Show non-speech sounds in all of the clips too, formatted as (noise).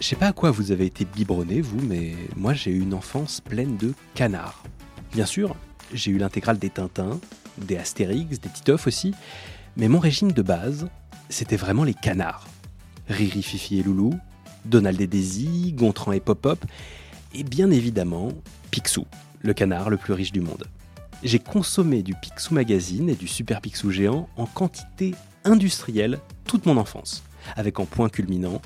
Je sais pas à quoi vous avez été biberonné, vous, mais moi j'ai eu une enfance pleine de canards. Bien sûr, j'ai eu l'intégrale des Tintins, des Astérix, des Titeuf aussi, mais mon régime de base, c'était vraiment les canards. Riri, Fifi et Loulou, Donald et Daisy, Gontran et Pop-Pop, et bien évidemment Picsou, le canard le plus riche du monde. J'ai consommé du Picsou Magazine et du Super Picsou géant en quantité industrielle toute mon enfance, avec en point culminant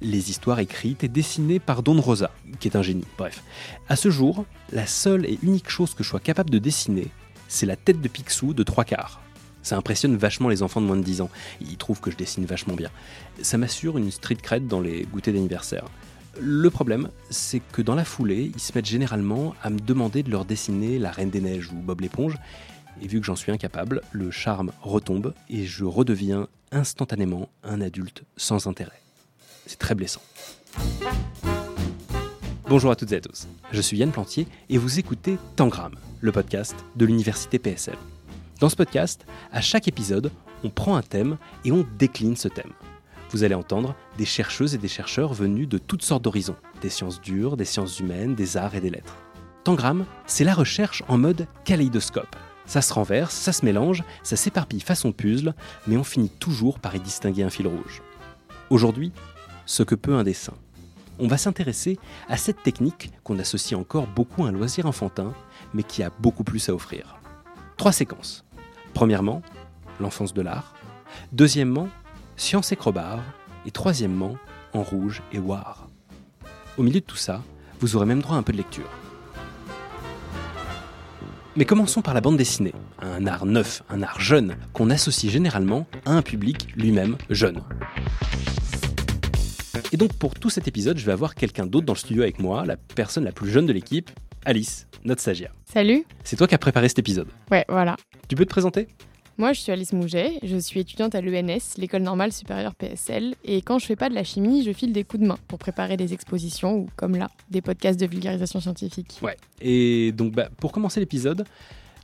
les histoires écrites et dessinées par Don Rosa, qui est un génie. Bref, à ce jour, la seule et unique chose que je sois capable de dessiner, c'est la tête de Picsou de trois quarts. Ça impressionne vachement les enfants de moins de 10 ans. Ils trouvent que je dessine vachement bien. Ça m'assure une street cred dans les goûters d'anniversaire. Le problème, c'est que dans la foulée, ils se mettent généralement à me demander de leur dessiner la Reine des Neiges ou Bob l'éponge. Et vu que j'en suis incapable, le charme retombe et je redeviens instantanément un adulte sans intérêt. C'est très blessant. Bonjour à toutes et à tous, je suis Yann Plantier et vous écoutez Tangram, le podcast de l'université PSL. Dans ce podcast, à chaque épisode, on prend un thème et on décline ce thème. Vous allez entendre des chercheuses et des chercheurs venus de toutes sortes d'horizons, des sciences dures, des sciences humaines, des arts et des lettres. Tangram, c'est la recherche en mode kaléidoscope. Ça se renverse, ça se mélange, ça s'éparpille façon puzzle, mais on finit toujours par y distinguer un fil rouge. Aujourd'hui, ce que peut un dessin. On va s'intéresser à cette technique qu'on associe encore beaucoup à un loisir enfantin, mais qui a beaucoup plus à offrir. Trois séquences. Premièrement, l'enfance de l'art. Deuxièmement, science et crobard. Et troisièmement, en rouge et noir. Au milieu de tout ça, vous aurez même droit à un peu de lecture. Mais commençons par la bande dessinée, un art neuf, un art jeune, qu'on associe généralement à un public lui-même jeune. Et donc pour tout cet épisode, je vais avoir quelqu'un d'autre dans le studio avec moi, la personne la plus jeune de l'équipe, Alice, notre stagiaire. Salut. C'est toi qui as préparé cet épisode. Ouais, voilà. Tu peux te présenter? Moi, je suis Alice Mouget, je suis étudiante à l'ENS, l'école normale supérieure PSL, et quand je fais pas de la chimie, je file des coups de main pour préparer des expositions ou, comme là, des podcasts de vulgarisation scientifique. Ouais. Et donc, bah, pour commencer l'épisode,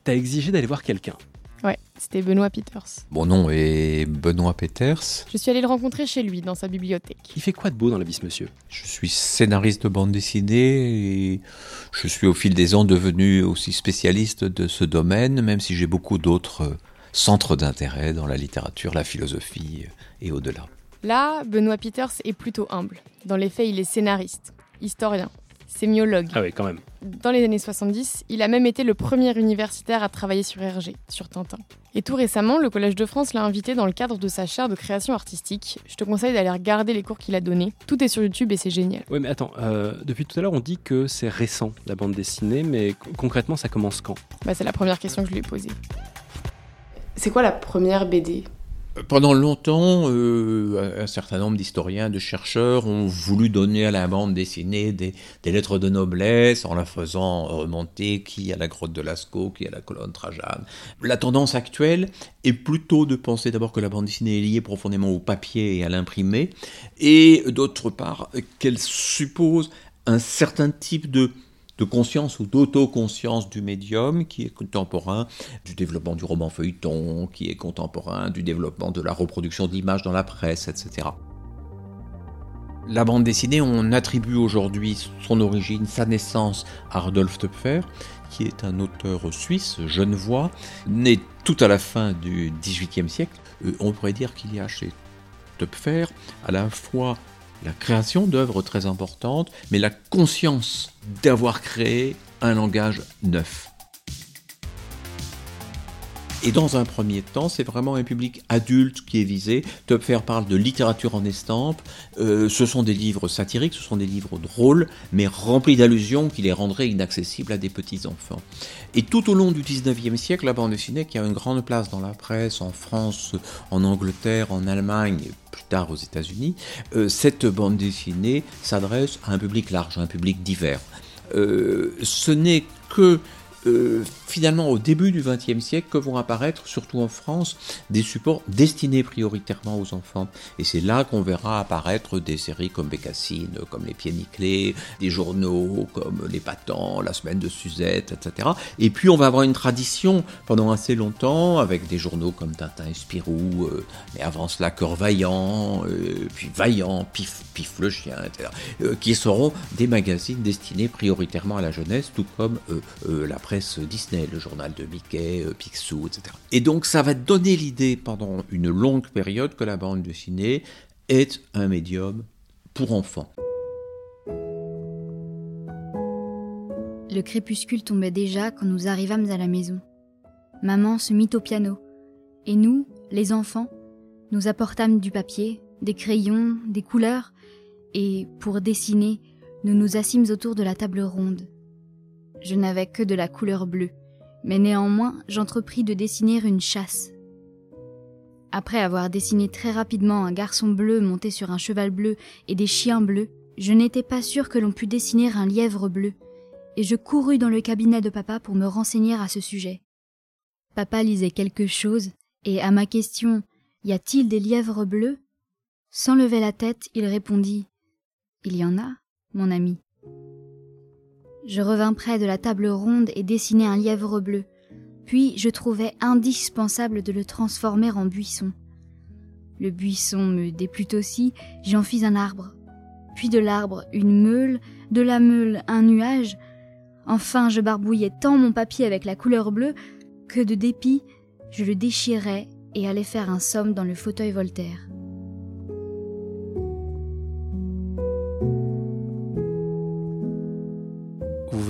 t'as exigé d'aller voir quelqu'un. Ouais, c'était Benoît Peters. Mon nom est Benoît Peters. Je suis allée le rencontrer chez lui, dans sa bibliothèque. Il fait quoi de beau dans la vie, ce monsieur? Je suis scénariste de bande dessinée et je suis au fil des ans devenu aussi spécialiste de ce domaine, même si j'ai beaucoup d'autres centres d'intérêt dans la littérature, la philosophie et au-delà. Là, Benoît Peters est plutôt humble. Dans les faits, il est scénariste, historien, sémiologue. Ah oui, quand même. Dans les années 70, il a même été le premier universitaire à travailler sur Hergé, sur Tintin. Et tout récemment, le Collège de France l'a invité dans le cadre de sa chaire de création artistique. Je te conseille d'aller regarder les cours qu'il a donnés. Tout est sur YouTube et c'est génial. Oui, mais attends, euh, depuis tout à l'heure, on dit que c'est récent, la bande dessinée, mais concrètement, ça commence quand? Bah, c'est la première question que je lui ai posée. C'est quoi la première BD pendant longtemps, euh, un certain nombre d'historiens, de chercheurs ont voulu donner à la bande dessinée des, des, lettres de noblesse en la faisant remonter qui à la grotte de Lascaux, qui à la colonne Trajane. La tendance actuelle est plutôt de penser d'abord que la bande dessinée est liée profondément au papier et à l'imprimé, et d'autre part qu'elle suppose un certain type de de conscience ou d'autoconscience du médium qui est contemporain du développement du roman feuilleton, qui est contemporain du développement de la reproduction d'images dans la presse, etc. La bande dessinée, on attribue aujourd'hui son origine, sa naissance à Rudolf Töpfer, qui est un auteur suisse, genevois, né tout à la fin du XVIIIe siècle. Euh, on pourrait dire qu'il y a chez Töpfer à la fois la création d'œuvres très importantes, mais la conscience d'avoir créé un langage neuf. Et dans un premier temps, c'est vraiment un public adulte qui est visé. Töpfer parle de littérature en estampe. Euh, ce sont des livres satiriques, ce sont des livres drôles, mais remplis d'allusions qui les rendraient inaccessibles à des petits-enfants. Et tout au long du 19e siècle, la bande dessinée qui a une grande place dans la presse, en France, en Angleterre, en Allemagne, plus tard aux États-Unis, euh, cette bande dessinée s'adresse à un public large, un public divers. Euh, ce n'est que euh, finalement au début du XXe siècle que vont apparaître, surtout en France, des supports destinés prioritairement aux enfants. Et c'est là qu'on verra apparaître des séries comme Bécassine, comme Les Pieds Nickelés, des journaux comme Les Patents, La Semaine de Suzette, etc. Et puis on va avoir une tradition pendant assez longtemps avec des journaux comme Tintin et Spirou, euh, mais avant cela Cœur Vaillant, euh, puis Vaillant, Pif, Pif le chien, etc., qui seront des magazines destinés prioritairement à la jeunesse, tout comme la presse Disney, le journal de Mickey, Picsou, etc. Et donc ça va donner l'idée pendant une longue période que la bande dessinée est un médium pour enfants. Le crépuscule tombait déjà quand nous arrivâmes à la maison. Maman se mit au piano, et nous, les enfants, nous apportâmes du papier, des crayons, des couleurs, et, pour dessiner, nous nous assîmes autour de la table ronde. Je n'avais que de la couleur bleue, mais néanmoins j'entrepris de dessiner une chasse. Après avoir dessiné très rapidement un garçon bleu monté sur un cheval bleu et des chiens bleus, je n'étais pas sûre que l'on pût dessiner un lièvre bleu, et je courus dans le cabinet de papa pour me renseigner à ce sujet. Papa lisait quelque chose, et à ma question Y a-t-il des lièvres bleus? Sans lever la tête, il répondit Il y en a, mon ami. Je revins près de la table ronde et dessinai un lièvre bleu, puis je trouvais indispensable de le transformer en buisson. Le buisson me déplut aussi, j'en fis un arbre, puis de l'arbre une meule, de la meule un nuage, Enfin, je barbouillais tant mon papier avec la couleur bleue que de dépit, je le déchirais et allais faire un somme dans le fauteuil Voltaire.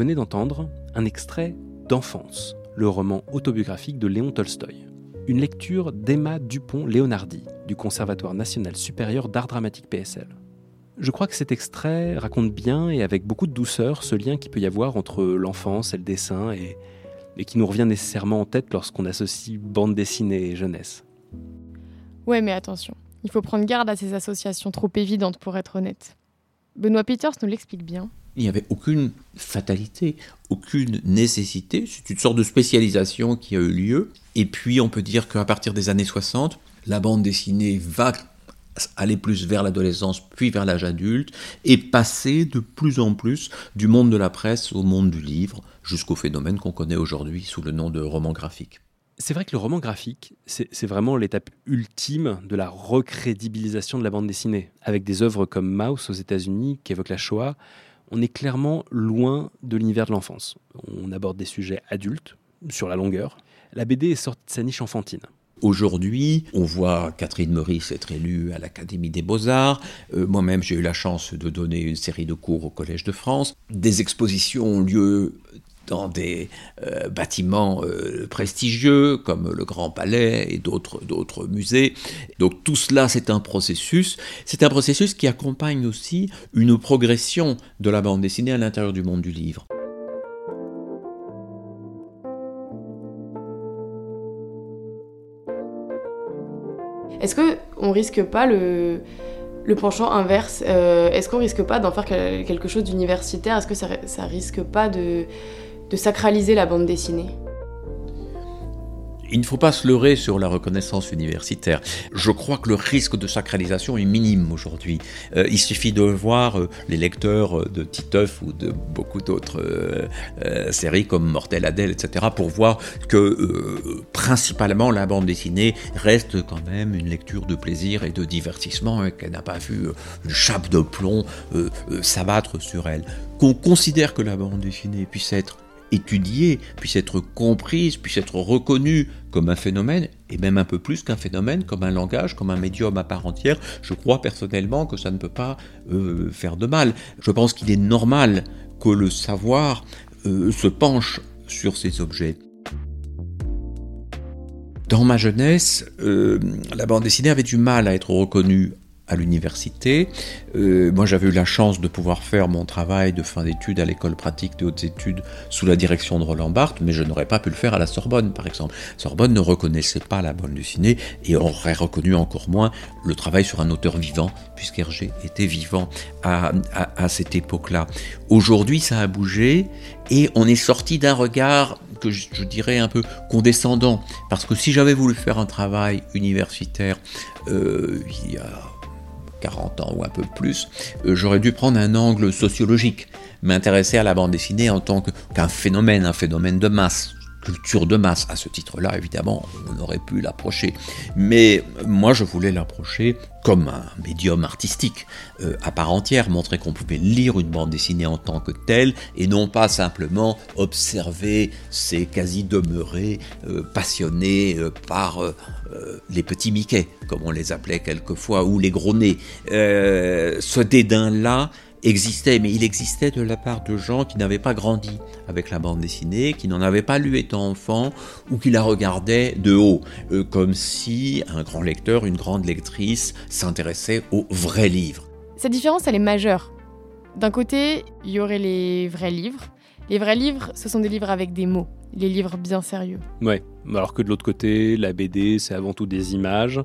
Venez d'entendre un extrait d'Enfance, le roman autobiographique de Léon Tolstoï. Une lecture d'Emma Dupont-Léonardi du Conservatoire national supérieur d'art dramatique PSL. Je crois que cet extrait raconte bien et avec beaucoup de douceur ce lien qu'il peut y avoir entre l'enfance et le dessin et, qui nous revient nécessairement en tête lorsqu'on associe bande dessinée et jeunesse. Ouais, mais attention, il faut prendre garde à ces associations trop évidentes pour être honnête. Benoît Peters nous l'explique bien. Il n'y avait aucune fatalité, aucune nécessité. C'est une sorte de spécialisation qui a eu lieu. Et puis, on peut dire qu'à partir des années 60, la bande dessinée va aller plus vers l'adolescence, puis vers l'âge adulte, et passer de plus en plus du monde de la presse au monde du livre, jusqu'au phénomène qu'on connaît aujourd'hui sous le nom de roman graphique. C'est vrai que le roman graphique, c'est vraiment l'étape ultime de la recrédibilisation de la bande dessinée. Avec des œuvres comme Mouse aux États-Unis, qui évoquent la Shoah, on est clairement loin de l'univers de l'enfance. On aborde des sujets adultes, sur la longueur. La BD est sortie de sa niche enfantine. Aujourd'hui, on voit Catherine Meurice être élue à l'Académie des Beaux-Arts. Euh, moi-même, j'ai eu la chance de donner une série de cours au Collège de France. Des expositions ont lieu dans des euh, bâtiments euh, prestigieux comme le Grand Palais et d'autres, musées. Donc tout cela, c'est un processus. C'est un processus qui accompagne aussi une progression de la bande dessinée à l'intérieur du monde du livre. Est-ce qu'on risque pas le, le penchant inverse euh, Est-ce qu'on risque pas d'en faire quelque chose d'universitaire? Est-ce que ça, ça risque pas de, de sacraliser la bande dessinée il ne faut pas se leurrer sur la reconnaissance universitaire. Je crois que le risque de sacralisation est minime aujourd'hui. Euh, il suffit de voir euh, les lecteurs de Titeuf ou de beaucoup d'autres séries comme Mortel Adèle, etc., pour voir que principalement la bande dessinée reste quand même une lecture de plaisir et de divertissement, et qu'elle n'a pas vu une chape de plomb s'abattre sur elle. Qu'on considère que la bande dessinée puisse être étudiée, puisse être comprise, puisse être reconnue comme un phénomène, et même un peu plus qu'un phénomène, comme un langage, comme un médium à part entière, je crois personnellement que ça ne peut pas euh, faire de mal. Je pense qu'il est normal que le savoir euh, se penche sur ces objets. Dans ma jeunesse, euh, la bande dessinée avait du mal à être reconnue à l'université. Euh, moi, j'avais eu la chance de pouvoir faire mon travail de fin d'études à l'école pratique des hautes études sous la direction de Roland Barthes, mais je n'aurais pas pu le faire à la Sorbonne, par exemple. Sorbonne ne reconnaissait pas la bande dessinée et aurait reconnu encore moins le travail sur un auteur vivant, puisqu'Hergé était vivant à, à cette époque-là. Aujourd'hui, ça a bougé et on est sorti d'un regard que je, dirais un peu condescendant, parce que si j'avais voulu faire un travail universitaire euh, il y a 40 ans ou un peu plus, euh, j'aurais dû prendre un angle sociologique, m'intéresser à la bande dessinée en tant qu'un phénomène, un phénomène de masse, culture de masse. À ce titre-là, évidemment, on aurait pu l'approcher. Mais moi, je voulais l'approcher comme un médium artistique euh, à part entière, montrer qu'on pouvait lire une bande dessinée en tant que telle et non pas simplement observer ces quasi demeurés euh, passionnés euh, par les petits Mickey, comme on les appelait quelquefois, ou les gros nez. ce dédain-là existait, mais il existait de la part de gens qui n'avaient pas grandi avec la bande dessinée, qui n'en avaient pas lu étant enfant, ou qui la regardaient de haut, euh, comme si un grand lecteur, une grande lectrice s'intéressait aux vrais livres. Cette différence, elle est majeure. D'un côté, il y aurait les vrais livres. Les vrais livres, ce sont des livres avec des mots, les livres bien sérieux. Ouais, alors que de l'autre côté, la BD, c'est avant tout des images,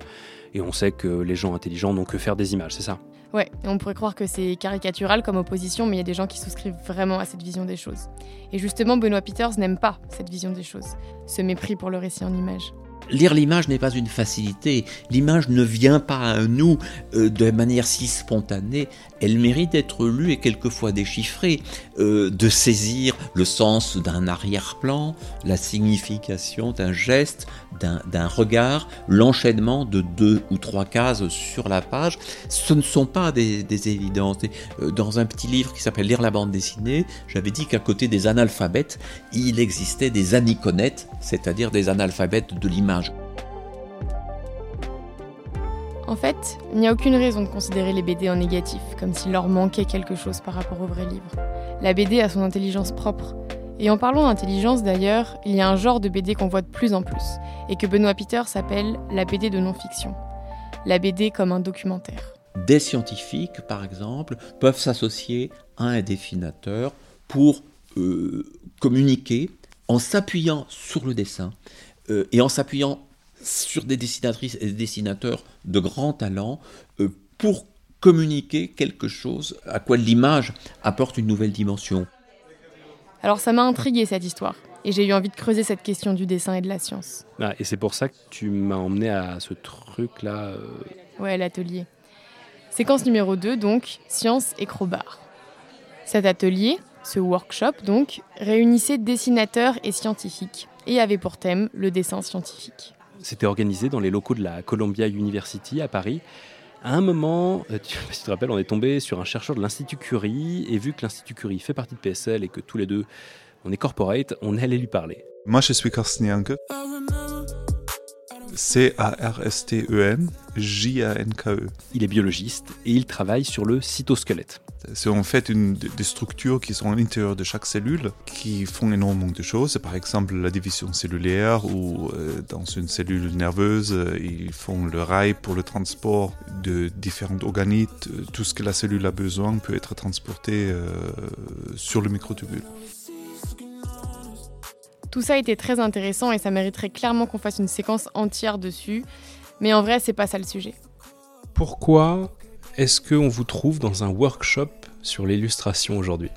et on sait que les gens intelligents n'ont que faire des images, c'est ça? Ouais, on pourrait croire que c'est caricatural comme opposition, mais il y a des gens qui souscrivent vraiment à cette vision des choses. Et justement, Benoît Peters n'aime pas cette vision des choses, ce mépris pour le récit en images. Lire l'image n'est pas une facilité. L'image ne vient pas à nous euh, de manière si spontanée. Elle mérite d'être lue et quelquefois déchiffrée, euh, de saisir le sens d'un arrière-plan, la signification d'un geste, d'un regard, l'enchaînement de deux ou trois cases sur la page. Ce ne sont pas des, des évidences. Euh, dans un petit livre qui s'appelle Lire la bande dessinée, j'avais dit qu'à côté des analphabètes, il existait des aniconettes, c'est-à-dire des analphabètes de l'image en fait, il n'y a aucune raison de considérer les BD en négatif, comme s'il leur manquait quelque chose par rapport au vrai livre. La BD a son intelligence propre. Et en parlant d'intelligence d'ailleurs, il y a un genre de BD qu'on voit de plus en plus, et que Benoît Peter s'appelle la BD de non-fiction. La BD comme un documentaire. Des scientifiques, par exemple, peuvent s'associer à un dessinateur pour euh, communiquer en s'appuyant sur le dessin euh, et en s'appuyant sur des dessinatrices et des dessinateurs de grand talent euh, pour communiquer quelque chose à quoi l'image apporte une nouvelle dimension. Alors ça m'a intrigué cette histoire et j'ai eu envie de creuser cette question du dessin et de la science. Ah, et c'est pour ça que tu m'as emmené à ce truc-là. Euh. Ouais, l'atelier. Séquence numéro 2, donc, science et crowbar. Cet atelier, ce workshop donc, réunissait dessinateurs et scientifiques et avait pour thème le dessin scientifique. C'était organisé dans les locaux de la Columbia University à Paris. À un moment, euh, tu, (laughs) si tu te rappelles, on est tombé sur un chercheur de l'Institut Curie, et vu que l'Institut Curie fait partie de PSL et que tous les deux, on est corporate, on allait lui parler. Moi, je suis Carsten Janke. C-A-R-S-T-E-N, J-A-N-K-E. Il est biologiste et il travaille sur le cytosquelette. C'est en fait une, des structures qui sont à l'intérieur de chaque cellule qui font énormément de choses. Par exemple, la division cellulaire ou euh, dans une cellule nerveuse, euh, ils font le rail pour le transport de différents organites. Tout ce que la cellule a besoin peut être transporté euh, sur le microtubule. Tout ça était très intéressant et ça mériterait clairement qu'on fasse une séquence entière dessus. Mais en vrai, c'est pas ça le sujet. Pourquoi est-ce qu'on vous trouve dans un workshop sur l'illustration aujourd'hui?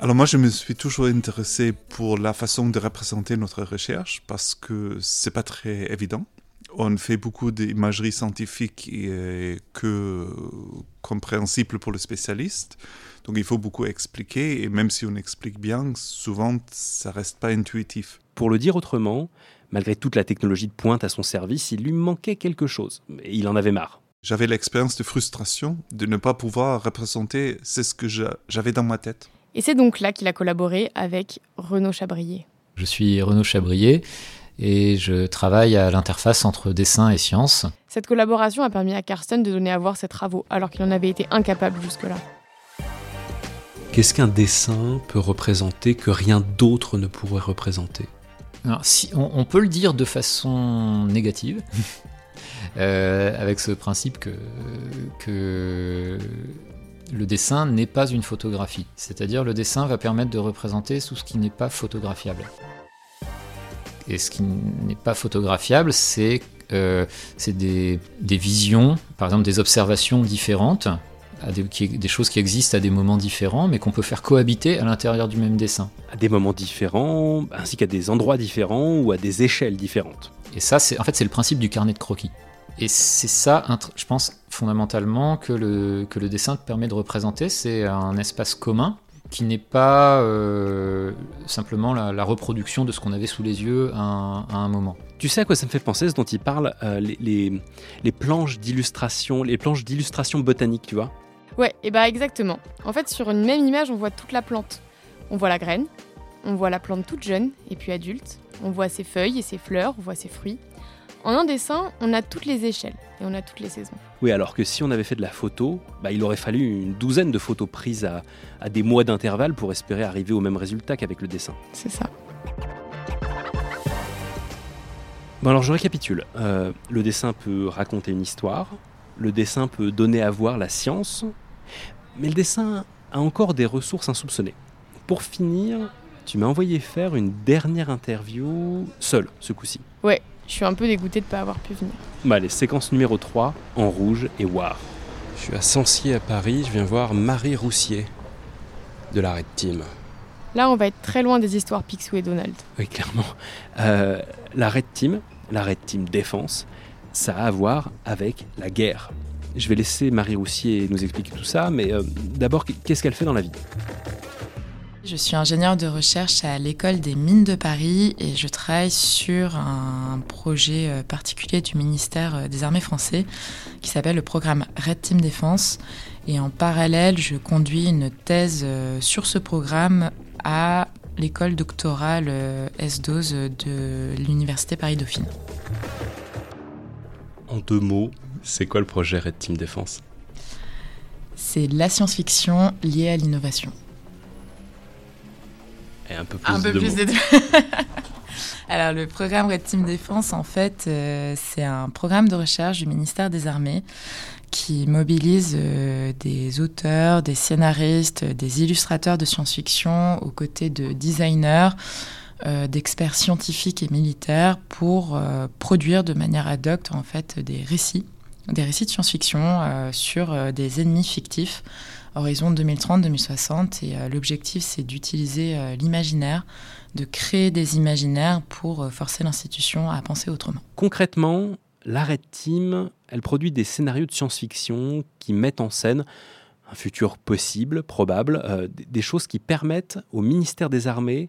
Alors moi, je me suis toujours intéressé pour la façon de représenter notre recherche parce que c'est pas très évident. On fait beaucoup d'imagerie scientifique et que compréhensible pour le spécialiste. Donc il faut beaucoup expliquer et même si on explique bien, souvent ça reste pas intuitif. Pour le dire autrement, malgré toute la technologie de pointe à son service, il lui manquait quelque chose et il en avait marre. J'avais l'expérience de frustration de ne pas pouvoir représenter ce que j'avais dans ma tête. Et c'est donc là qu'il a collaboré avec Renaud Chabrier. Je suis Renaud Chabrier et je travaille à l'interface entre dessin et science. Cette collaboration a permis à Karsten de donner à voir ses travaux alors qu'il en avait été incapable jusque-là. Qu'est-ce qu'un dessin peut représenter que rien d'autre ne pourrait représenter? Si, on, peut le dire de façon négative, (laughs) euh, avec ce principe que, que le dessin n'est pas une photographie. C'est-à-dire le dessin va permettre de représenter tout ce qui n'est pas photographiable. Et ce qui n'est pas photographiable, c'est euh, des, des, visions, par exemple des observations différentes à des, des, choses qui existent à des moments différents, mais qu'on peut faire cohabiter à l'intérieur du même dessin. À des moments différents, ainsi qu'à des endroits différents ou à des échelles différentes. Et ça, en fait, c'est le principe du carnet de croquis. Et c'est ça, je pense, fondamentalement, que le, que le dessin te permet de représenter. C'est un espace commun qui n'est pas euh, simplement la, reproduction de ce qu'on avait sous les yeux à un, moment. Tu sais à quoi ça me fait penser, ce dont il parle, euh, les, les, planches d'illustration, les planches d'illustration botanique, tu vois? Ouais, et bah exactement. En fait, sur une même image, on voit toute la plante. On voit la graine, on voit la plante toute jeune et puis adulte, on voit ses feuilles et ses fleurs, on voit ses fruits. En un dessin, on a toutes les échelles et on a toutes les saisons. Oui, alors que si on avait fait de la photo, bah, il aurait fallu une douzaine de photos prises à, des mois d'intervalle pour espérer arriver au même résultat qu'avec le dessin. C'est ça. Bon alors je récapitule. Euh, le dessin peut raconter une histoire, le dessin peut donner à voir la science, mais le dessin a encore des ressources insoupçonnées. Pour finir, tu m'as envoyé faire une dernière interview seule ce coup-ci. Ouais, je suis un peu dégoûté de ne pas avoir pu venir. Bah, les séquences numéro 3, en rouge et war. Je suis à Sancier à Paris, je viens voir Marie Roussier de la Red Team. Là, on va être très loin des histoires Picsou et Donald. Oui, clairement. Euh, la Red Team, la Red Team Défense, ça a à voir avec la guerre. Je vais laisser Marie Roussier nous expliquer tout ça, mais euh, d'abord, qu'est-ce qu'elle fait dans la vie? Je suis ingénieure de recherche à l'école des mines de Paris et je travaille sur un projet euh, particulier du ministère euh, des Armées français qui s'appelle le programme Red Team Défense. Et en parallèle, je conduis une thèse euh, sur ce programme à l'école doctorale S12 de l'Université Paris-Dauphine. En deux mots, c'est quoi le projet Red Team Défense? C'est la science-fiction liée à l'innovation un peu plus, de, (laughs) Alors, le programme Red Team Défense, en fait, euh, c'est un programme de recherche du ministère des Armées qui mobilise euh, des auteurs, des scénaristes, des illustrateurs de science-fiction aux côtés de designers, euh, d'experts scientifiques et militaires pour produire de manière ad hoc en fait des récits, des récits de science-fiction sur des ennemis fictifs horizon 2030-2060. Et euh, l'objectif, c'est d'utiliser euh, l'imaginaire, de créer des imaginaires pour euh, forcer l'institution à penser autrement. Concrètement, la Red Team, elle produit des scénarios de science-fiction qui mettent en scène un futur possible, probable, des choses qui permettent au ministère des Armées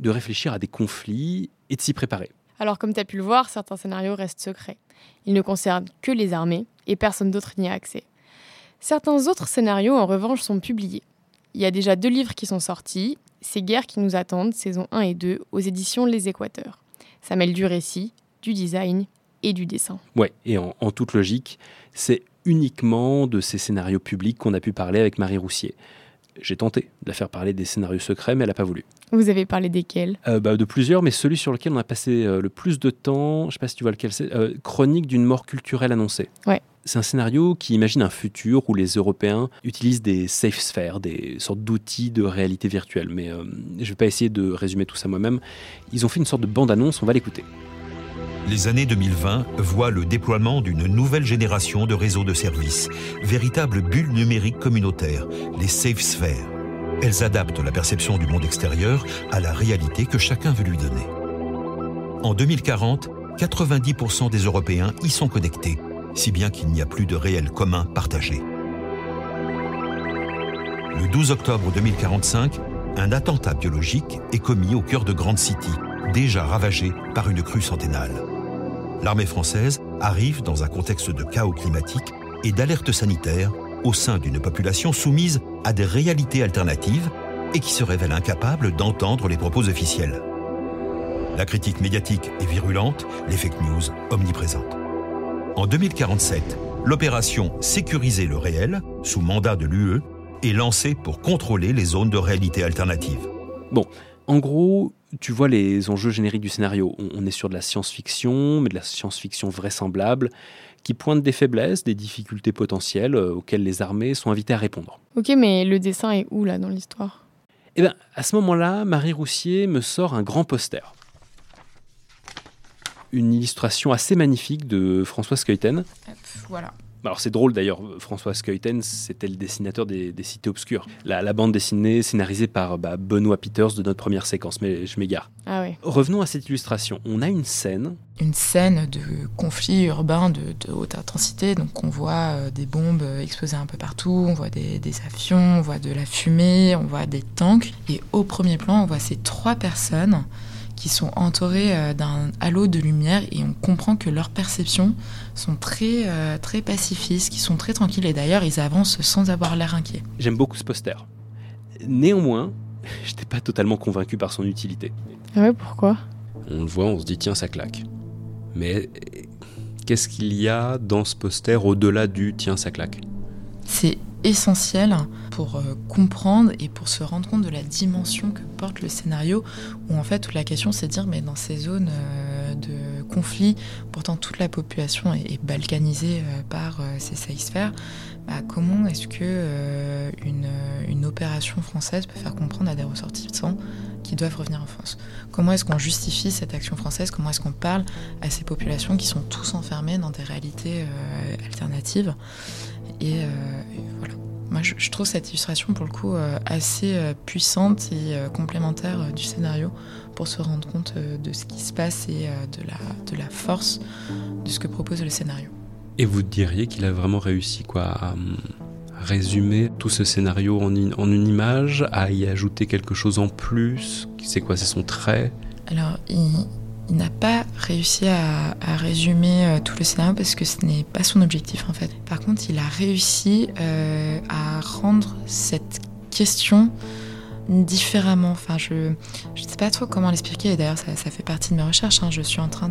de réfléchir à des conflits et de s'y préparer. Alors comme tu as pu le voir, certains scénarios restent secrets. Ils ne concernent que les armées et personne d'autre n'y a accès. Certains autres scénarios, en revanche, sont publiés. Il y a déjà deux livres qui sont sortis, Ces guerres qui nous attendent, saison 1 et 2, aux éditions Les Équateurs. Ça mêle du récit, du design et du dessin. Ouais, et en, en toute logique, c'est uniquement de ces scénarios publics qu'on a pu parler avec Marie Roussier. J'ai tenté de la faire parler des scénarios secrets, mais elle n'a pas voulu. Vous avez parlé desquels? Euh, bah, De plusieurs, mais celui sur lequel on a passé euh, le plus de temps, je ne sais pas si tu vois lequel c'est, euh, Chronique d'une mort culturelle annoncée. Ouais. C'est un scénario qui imagine un futur où les Européens utilisent des safe spheres, des sortes d'outils de réalité virtuelle. Mais je ne vais pas essayer de résumer tout ça moi-même. Ils ont fait une sorte de bande-annonce, on va l'écouter. Les années 2020 voient le déploiement d'une nouvelle génération de réseaux de services, véritables bulles numériques communautaires, les safe spheres. Elles adaptent la perception du monde extérieur à la réalité que chacun veut lui donner. En 2040, 90% des Européens y sont connectés, si bien qu'il n'y a plus de réel commun partagé. Le 12 octobre 2045, un attentat biologique est commis au cœur de Grand City, déjà ravagée par une crue centennale. L'armée française arrive dans un contexte de chaos climatique et d'alerte sanitaire au sein d'une population soumise à des réalités alternatives et qui se révèle incapable d'entendre les propos officiels. La critique médiatique est virulente, les fake news omniprésentes. En 2047, l'opération Sécuriser le réel, sous mandat de l'UE, est lancée pour contrôler les zones de réalité alternative. Bon, en gros, tu vois les enjeux génériques du scénario. On est sur de la science-fiction, mais de la science-fiction vraisemblable, qui pointe des faiblesses, des difficultés potentielles euh, auxquelles les armées sont invitées à répondre. Ok, mais le dessin est où là dans l'histoire? Eh bien, à ce moment-là, Marie Roussier me sort un grand poster. Une illustration assez magnifique de François Skeuten. Voilà. Alors c'est drôle d'ailleurs, François Skeuten, c'était le dessinateur des, cités obscures. La, bande dessinée scénarisée par bah, Benoît Peters de notre première séquence, mais je m'égare. Ah ouais. Revenons à cette illustration. On a une scène. Une scène de conflit urbain de, haute intensité. Donc on voit euh, des bombes explosées un peu partout, on voit des, des avions, on voit de la fumée, on voit des tanks. Et au premier plan, on voit ces trois personnes qui sont entourés euh, d'un halo de lumière et on comprend que leurs perceptions sont très, euh, très pacifistes, qui sont très tranquilles et d'ailleurs ils avancent sans avoir l'air inquiets. J'aime beaucoup ce poster. Néanmoins, (laughs) je n'étais pas totalement convaincu par son utilité. Ah ouais, pourquoi? On le voit, on se dit tiens, ça claque. Mais qu'est-ce qu'il y a dans ce poster au-delà du tiens, ça claque? C'est essentiel pour euh, comprendre et pour se rendre compte de la dimension que porte le scénario, où en fait toute la question c'est de dire mais dans ces zones euh, de conflit, pourtant toute la population est, balkanisée euh, par ces saisfères, bah, comment est-ce que une, une, opération française peut faire comprendre à des ressortissants qui doivent revenir en France? Comment est-ce qu'on justifie cette action française? Comment est-ce qu'on parle à ces populations qui sont tous enfermées dans des réalités alternatives? Et, voilà. Moi, je, trouve cette illustration, pour le coup, euh, assez euh, puissante et euh, complémentaire du scénario pour se rendre compte de ce qui se passe et de, la, de la force de ce que propose le scénario. Et vous diriez qu'il a vraiment réussi quoi, à résumer tout ce scénario en, en une image, à y ajouter quelque chose en plus? C'est quoi? C'est son trait? Alors, il, il n'a pas réussi à, résumer euh, tout le scénario parce que ce n'est pas son objectif en fait. Par contre, il a réussi euh, à rendre cette question différemment. Enfin, je ne sais pas trop comment l'expliquer. D'ailleurs, ça, fait partie de mes recherches. Hein. Je suis en train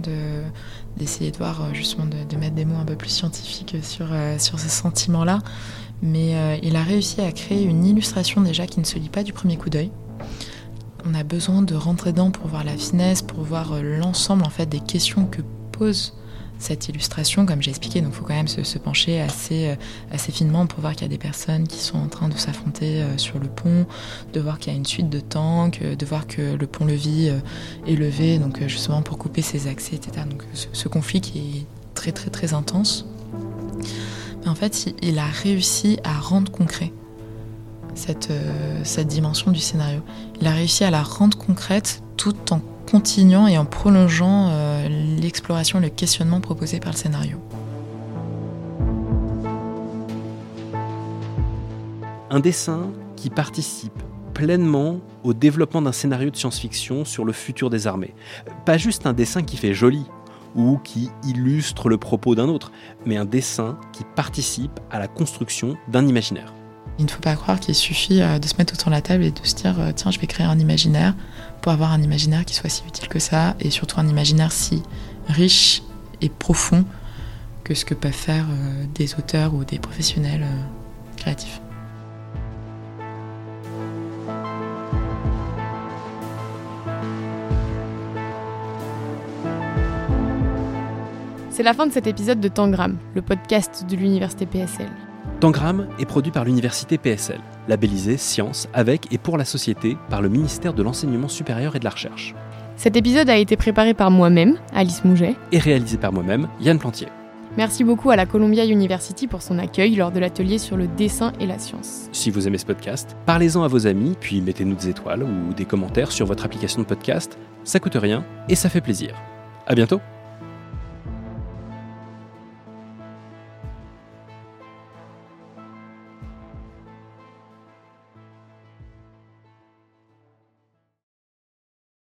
d'essayer de voir euh, justement de, mettre des mots un peu plus scientifiques sur, sur ce sentiment-là. Mais il a réussi à créer une illustration déjà qui ne se lit pas du premier coup d'œil on a besoin de rentrer dedans pour voir la finesse, pour voir euh, l'ensemble en fait des questions que pose cette illustration, comme j'ai expliqué, donc il faut quand même se, pencher assez, euh, assez finement pour voir qu'il y a des personnes qui sont en train de s'affronter euh, sur le pont, de voir qu'il y a une suite de tanks, de voir que le pont-levis est levé, donc justement pour couper ses accès, etc. Donc ce, conflit qui est très très très intense. Mais en fait, il a réussi à rendre concret cette, euh, cette dimension du scénario. Il a réussi à la rendre concrète tout en continuant et en prolongeant euh, l'exploration, le questionnement proposé par le scénario. Un dessin qui participe pleinement au développement d'un scénario de science-fiction sur le futur des armées. Pas juste un dessin qui fait joli ou qui illustre le propos d'un autre, mais un dessin qui participe à la construction d'un imaginaire. Il ne faut pas croire qu'il suffit euh, de se mettre autour de la table et de se dire euh, tiens, je vais créer un imaginaire pour avoir un imaginaire qui soit si utile que ça et surtout un imaginaire si riche et profond que ce que peuvent faire euh, des auteurs ou des professionnels créatifs. C'est la fin de cet épisode de Tangram, le podcast de l'université PSL. Tangram est produit par l'université PSL, labellisé Science avec et pour la société par le ministère de l'Enseignement supérieur et de la Recherche. Cet épisode a été préparé par moi-même, Alice Mouget, et réalisé par moi-même, Yann Plantier. Merci beaucoup à la Columbia University pour son accueil lors de l'atelier sur le dessin et la science. Si vous aimez ce podcast, parlez-en à vos amis, puis mettez-nous des étoiles ou des commentaires sur votre application de podcast. Ça coûte rien et ça fait plaisir. À bientôt!